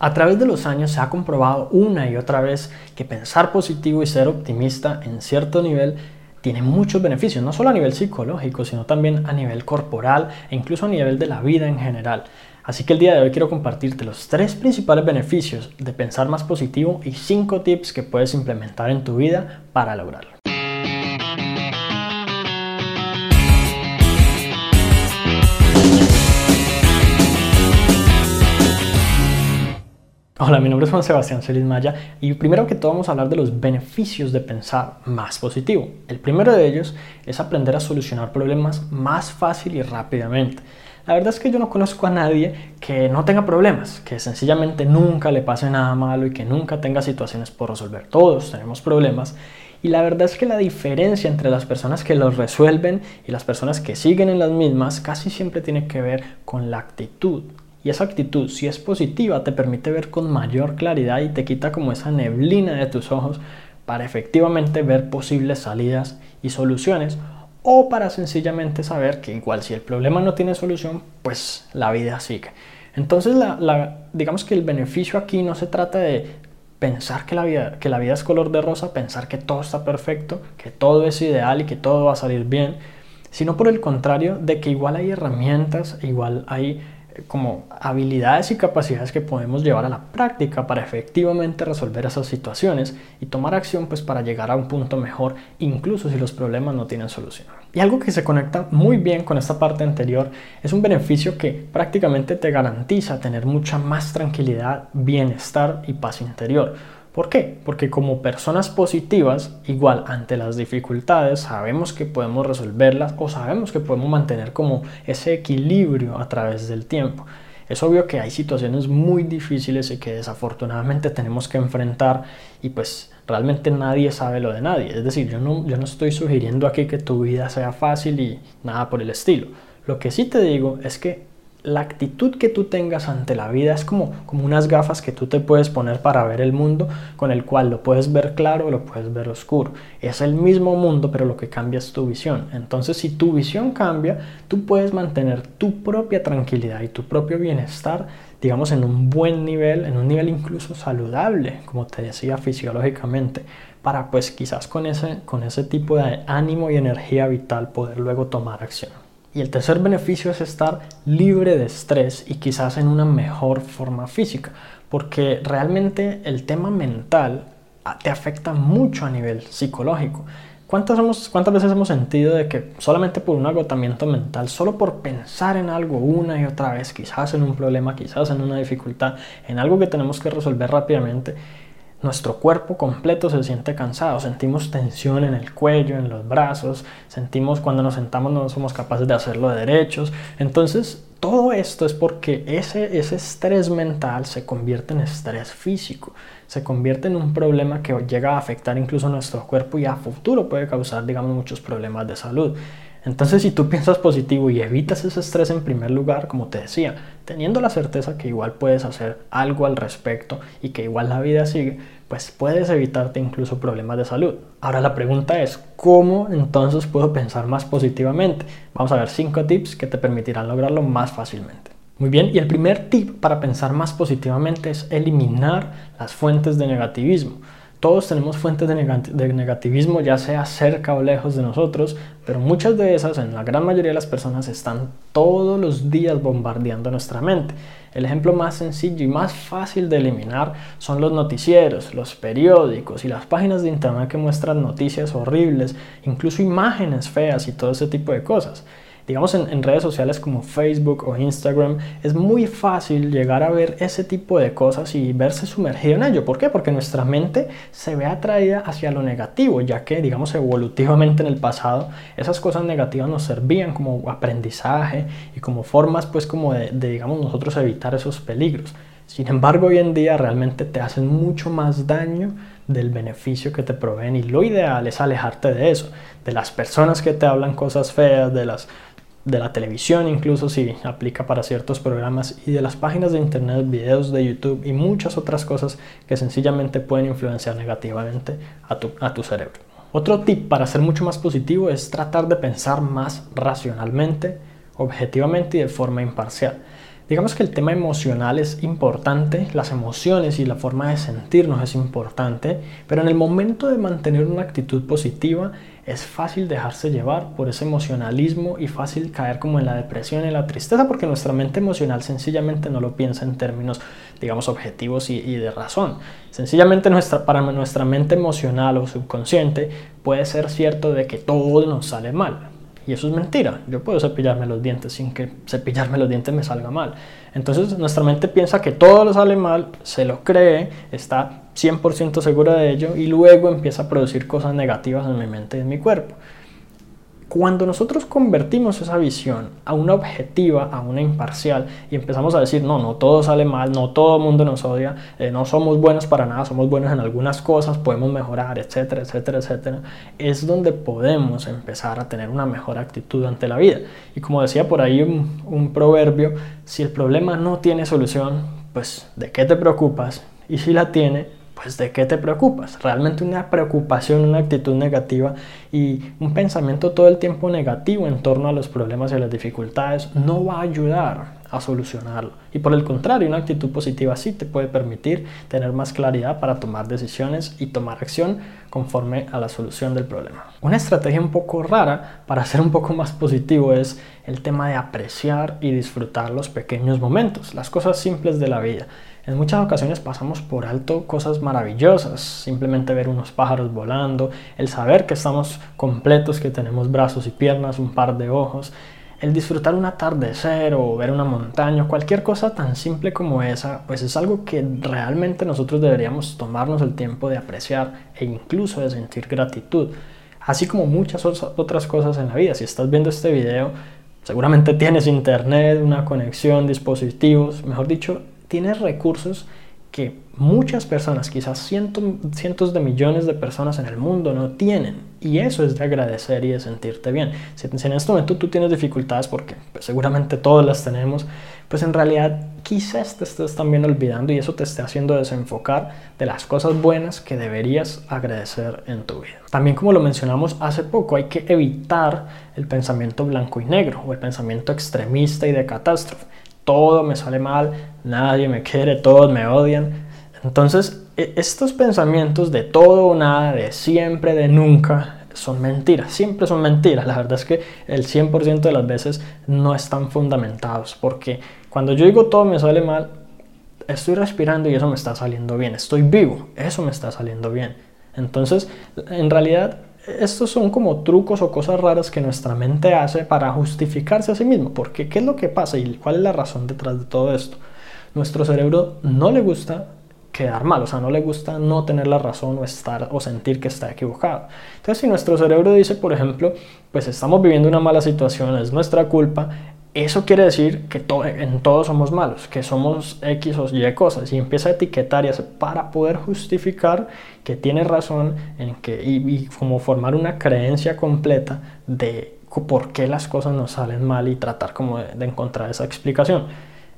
A través de los años se ha comprobado una y otra vez que pensar positivo y ser optimista en cierto nivel tiene muchos beneficios, no solo a nivel psicológico, sino también a nivel corporal e incluso a nivel de la vida en general. Así que el día de hoy quiero compartirte los tres principales beneficios de pensar más positivo y cinco tips que puedes implementar en tu vida para lograrlo. Hola, mi nombre es Juan Sebastián Celis Maya y primero que todo vamos a hablar de los beneficios de pensar más positivo. El primero de ellos es aprender a solucionar problemas más fácil y rápidamente. La verdad es que yo no conozco a nadie que no tenga problemas, que sencillamente nunca le pase nada malo y que nunca tenga situaciones por resolver. Todos tenemos problemas y la verdad es que la diferencia entre las personas que los resuelven y las personas que siguen en las mismas casi siempre tiene que ver con la actitud esa actitud, si es positiva, te permite ver con mayor claridad y te quita como esa neblina de tus ojos para efectivamente ver posibles salidas y soluciones o para sencillamente saber que igual si el problema no tiene solución, pues la vida sigue. Entonces, digamos que el beneficio aquí no se trata de pensar que la, vida, que la vida es color de rosa, pensar que todo está perfecto, que todo es ideal y que todo va a salir bien, sino por el contrario de que igual hay herramientas, igual hay como habilidades y capacidades que podemos llevar a la práctica para efectivamente resolver esas situaciones y tomar acción pues para llegar a un punto mejor incluso si los problemas no tienen solución. Y algo que se conecta muy bien con esta parte anterior es un beneficio que prácticamente te garantiza tener mucha más tranquilidad, bienestar y paz interior ¿Por qué? Porque como personas positivas, igual ante las dificultades, sabemos que podemos resolverlas o sabemos que podemos mantener como ese equilibrio a través del tiempo. Es obvio que hay situaciones muy difíciles y que desafortunadamente tenemos que enfrentar y pues realmente nadie sabe lo de nadie. Es decir, yo no, yo no estoy sugiriendo aquí que tu vida sea fácil y nada por el estilo. Lo que sí te digo es que la actitud que tú tengas ante la vida es como, como unas gafas que tú te puedes poner para ver el mundo, con el cual lo puedes ver claro o lo puedes ver oscuro. Es el mismo mundo, pero lo que cambia es tu visión. Entonces, si tu visión cambia, tú puedes mantener tu propia tranquilidad y tu propio bienestar, digamos, en un buen nivel, en un nivel incluso saludable, como te decía fisiológicamente, para pues quizás con ese, con ese tipo de ánimo y energía vital poder luego tomar acción. Y el tercer beneficio es estar libre de estrés y quizás en una mejor forma física, porque realmente el tema mental ah, te afecta mucho a nivel psicológico. ¿Cuántas, ¿Cuántas veces hemos sentido de que solamente por un agotamiento mental, solo por pensar en algo una y otra vez, quizás en un problema, quizás en una dificultad, en algo que tenemos que resolver rápidamente, nuestro cuerpo completo se siente cansado, sentimos tensión en el cuello, en los brazos, sentimos cuando nos sentamos no somos capaces de hacerlo de derechos. Entonces, todo esto es porque ese, ese estrés mental se convierte en estrés físico, se convierte en un problema que llega a afectar incluso nuestro cuerpo y a futuro puede causar, digamos, muchos problemas de salud. Entonces, si tú piensas positivo y evitas ese estrés en primer lugar, como te decía, teniendo la certeza que igual puedes hacer algo al respecto y que igual la vida sigue, pues puedes evitarte incluso problemas de salud. Ahora la pregunta es, ¿cómo entonces puedo pensar más positivamente? Vamos a ver cinco tips que te permitirán lograrlo más fácilmente. Muy bien, y el primer tip para pensar más positivamente es eliminar las fuentes de negativismo. Todos tenemos fuentes de, negativismo, ya sea cerca o lejos de nosotros, pero muchas de esas, en la gran mayoría de las personas, están todos los días bombardeando nuestra mente. El ejemplo más sencillo y más fácil de eliminar son los noticieros, los periódicos y las páginas de internet que muestran noticias horribles, incluso imágenes feas y todo ese tipo de cosas digamos en, redes sociales como Facebook o Instagram, es muy fácil llegar a ver ese tipo de cosas y verse sumergido en ello. ¿Por qué? Porque nuestra mente se ve atraída hacia lo negativo, ya que, digamos, evolutivamente en el pasado esas cosas negativas nos servían como aprendizaje y como formas, pues, como de, de digamos, nosotros evitar esos peligros. Sin embargo, hoy en día realmente te hacen mucho más daño del beneficio que te proveen y lo ideal es alejarte de eso, de las personas que te hablan cosas feas, de las de la televisión, incluso si aplica para ciertos programas, y de las páginas de internet, videos de YouTube y muchas otras cosas que sencillamente pueden influenciar negativamente a tu, a tu cerebro. Otro tip para ser mucho más positivo es tratar de pensar más racionalmente, objetivamente y de forma imparcial. Digamos que el tema emocional es importante, las emociones y la forma de sentirnos es importante, pero en el momento de mantener una actitud positiva es fácil dejarse llevar por ese emocionalismo y fácil caer como en la depresión y la tristeza porque nuestra mente emocional sencillamente no lo piensa en términos, digamos, objetivos y, y de razón. Sencillamente nuestra, para nuestra mente emocional o subconsciente puede ser cierto de que todo nos sale mal y eso es mentira. Yo puedo cepillarme los dientes sin que cepillarme los dientes me salga mal. Entonces nuestra mente piensa que todo lo sale mal, se lo cree, está 100% segura de ello y luego empieza a producir cosas negativas en mi mente y en mi cuerpo. Cuando nosotros convertimos esa visión a una objetiva, a una imparcial, y empezamos a decir, no, no todo sale mal, no todo el mundo nos odia, eh, no somos buenos para nada, somos buenos en algunas cosas, podemos mejorar, etcétera, etcétera, etcétera, es donde podemos empezar a tener una mejor actitud ante la vida. Y como decía por ahí un, un proverbio, si el problema no tiene solución, pues ¿de qué te preocupas? Y si la tiene, pues ¿de qué te preocupas? Realmente una preocupación, una actitud negativa y un pensamiento todo el tiempo negativo en torno a los problemas y las dificultades no va a ayudar a solucionarlo. Y por el contrario, una actitud positiva sí te puede permitir tener más claridad para tomar decisiones y tomar acción conforme a la solución del problema. Una estrategia un poco rara para ser un poco más positivo es el tema de apreciar y disfrutar los pequeños momentos, las cosas simples de la vida. En muchas ocasiones pasamos por alto cosas maravillosas, simplemente ver unos pájaros volando, el saber que estamos completos, que tenemos brazos y piernas, un par de ojos, el disfrutar un atardecer o ver una montaña, cualquier cosa tan simple como esa, pues es algo que realmente nosotros deberíamos tomarnos el tiempo de apreciar e incluso de sentir gratitud. Así como muchas otras cosas en la vida. Si estás viendo este video, seguramente tienes internet, una conexión, dispositivos, mejor dicho, tienes recursos que muchas personas, quizás cientos, cientos de millones de personas en el mundo no tienen. Y eso es de agradecer y de sentirte bien. Si, en este momento tú tienes dificultades, porque pues, seguramente todas las tenemos, pues en realidad quizás te estés también olvidando y eso te esté haciendo desenfocar de las cosas buenas que deberías agradecer en tu vida. También como lo mencionamos hace poco, hay que evitar el pensamiento blanco y negro o el pensamiento extremista y de catástrofe todo me sale mal, nadie me quiere, todos me odian. Entonces, e, estos pensamientos de todo o nada, de siempre, de nunca, son mentiras, siempre son mentiras. La verdad es que el 100% de las veces no están fundamentados, porque cuando yo digo todo me sale mal, estoy respirando y eso me está saliendo bien, estoy vivo, eso me está saliendo bien. Entonces, en realidad, estos son como trucos o cosas raras que nuestra mente hace para justificarse a sí mismo. Porque, ¿qué es lo que pasa y cuál es la razón detrás de todo esto? Nuestro cerebro no le gusta quedar mal, o sea, no le gusta no tener la razón o estar o sentir que está equivocado. Entonces, si nuestro cerebro dice, por ejemplo, pues estamos viviendo una mala situación, es nuestra culpa, eso quiere decir que en todos somos malos, que somos X o Y cosas, y empieza a etiquetar y hacer para poder justificar que tiene razón en que, y, como formar una creencia completa de por qué las cosas nos salen mal y tratar como de encontrar esa explicación.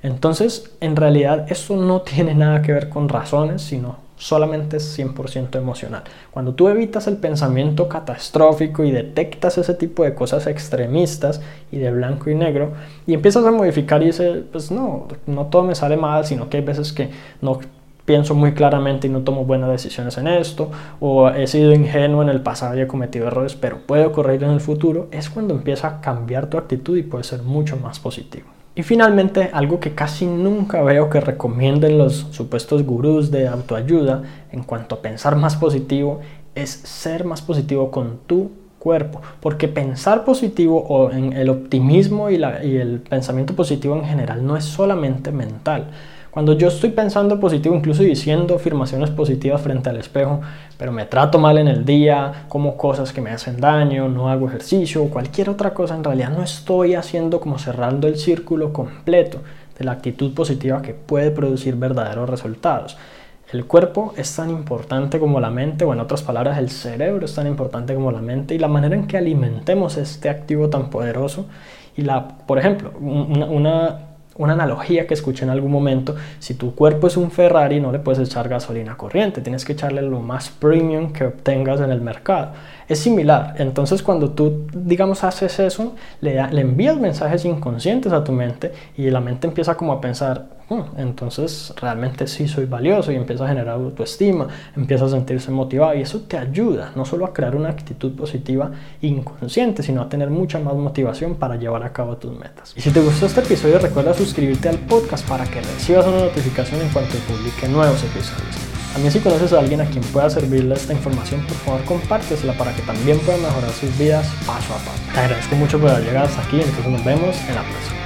Entonces, en realidad, eso no tiene nada que ver con razones, sino solamente es 100% emocional. Cuando tú evitas el pensamiento catastrófico y detectas ese tipo de cosas extremistas y de blanco y negro y empiezas a modificar y dices, pues no, no todo me sale mal, sino que hay veces que no pienso muy claramente y no tomo buenas decisiones en esto, o he sido ingenuo en el pasado y he cometido errores, pero puede ocurrir en el futuro, es cuando empieza a cambiar tu actitud y puede ser mucho más positivo. Y finalmente, algo que casi nunca veo que recomienden los supuestos gurús de autoayuda en cuanto a pensar más positivo es ser más positivo con tu cuerpo. Porque pensar positivo o en el optimismo y, y el pensamiento positivo en general no es solamente mental. Cuando yo estoy pensando positivo, incluso diciendo afirmaciones positivas frente al espejo, pero me trato mal en el día, como cosas que me hacen daño, no hago ejercicio o cualquier otra cosa, en realidad no estoy haciendo como cerrando el círculo completo de la actitud positiva que puede producir verdaderos resultados. El cuerpo es tan importante como la mente, o en otras palabras, el cerebro es tan importante como la mente, y la manera en que alimentemos este activo tan poderoso, y la, por ejemplo, una una analogía que escuché en algún momento, si tu cuerpo es un Ferrari no le puedes echar gasolina corriente, tienes que echarle lo más premium que obtengas en el mercado. Es similar, entonces cuando tú, digamos, haces eso, le, le envías mensajes inconscientes a tu mente y la mente empieza como a pensar, hmm, entonces realmente sí soy valioso y empieza a generar autoestima, empieza a sentirse motivado y eso te ayuda no solo a crear una actitud positiva inconsciente, sino a tener mucha más motivación para llevar a cabo tus metas. Y si te gustó este episodio, recuerda suscribirte al podcast para que recibas una notificación en cuanto publique nuevos episodios. También si conoces a alguien a quien pueda servirle esta información, por favor compártesela para que también puedan mejorar sus vidas paso a paso. Te agradezco mucho por haber llegado hasta aquí, entonces nos vemos en la próxima.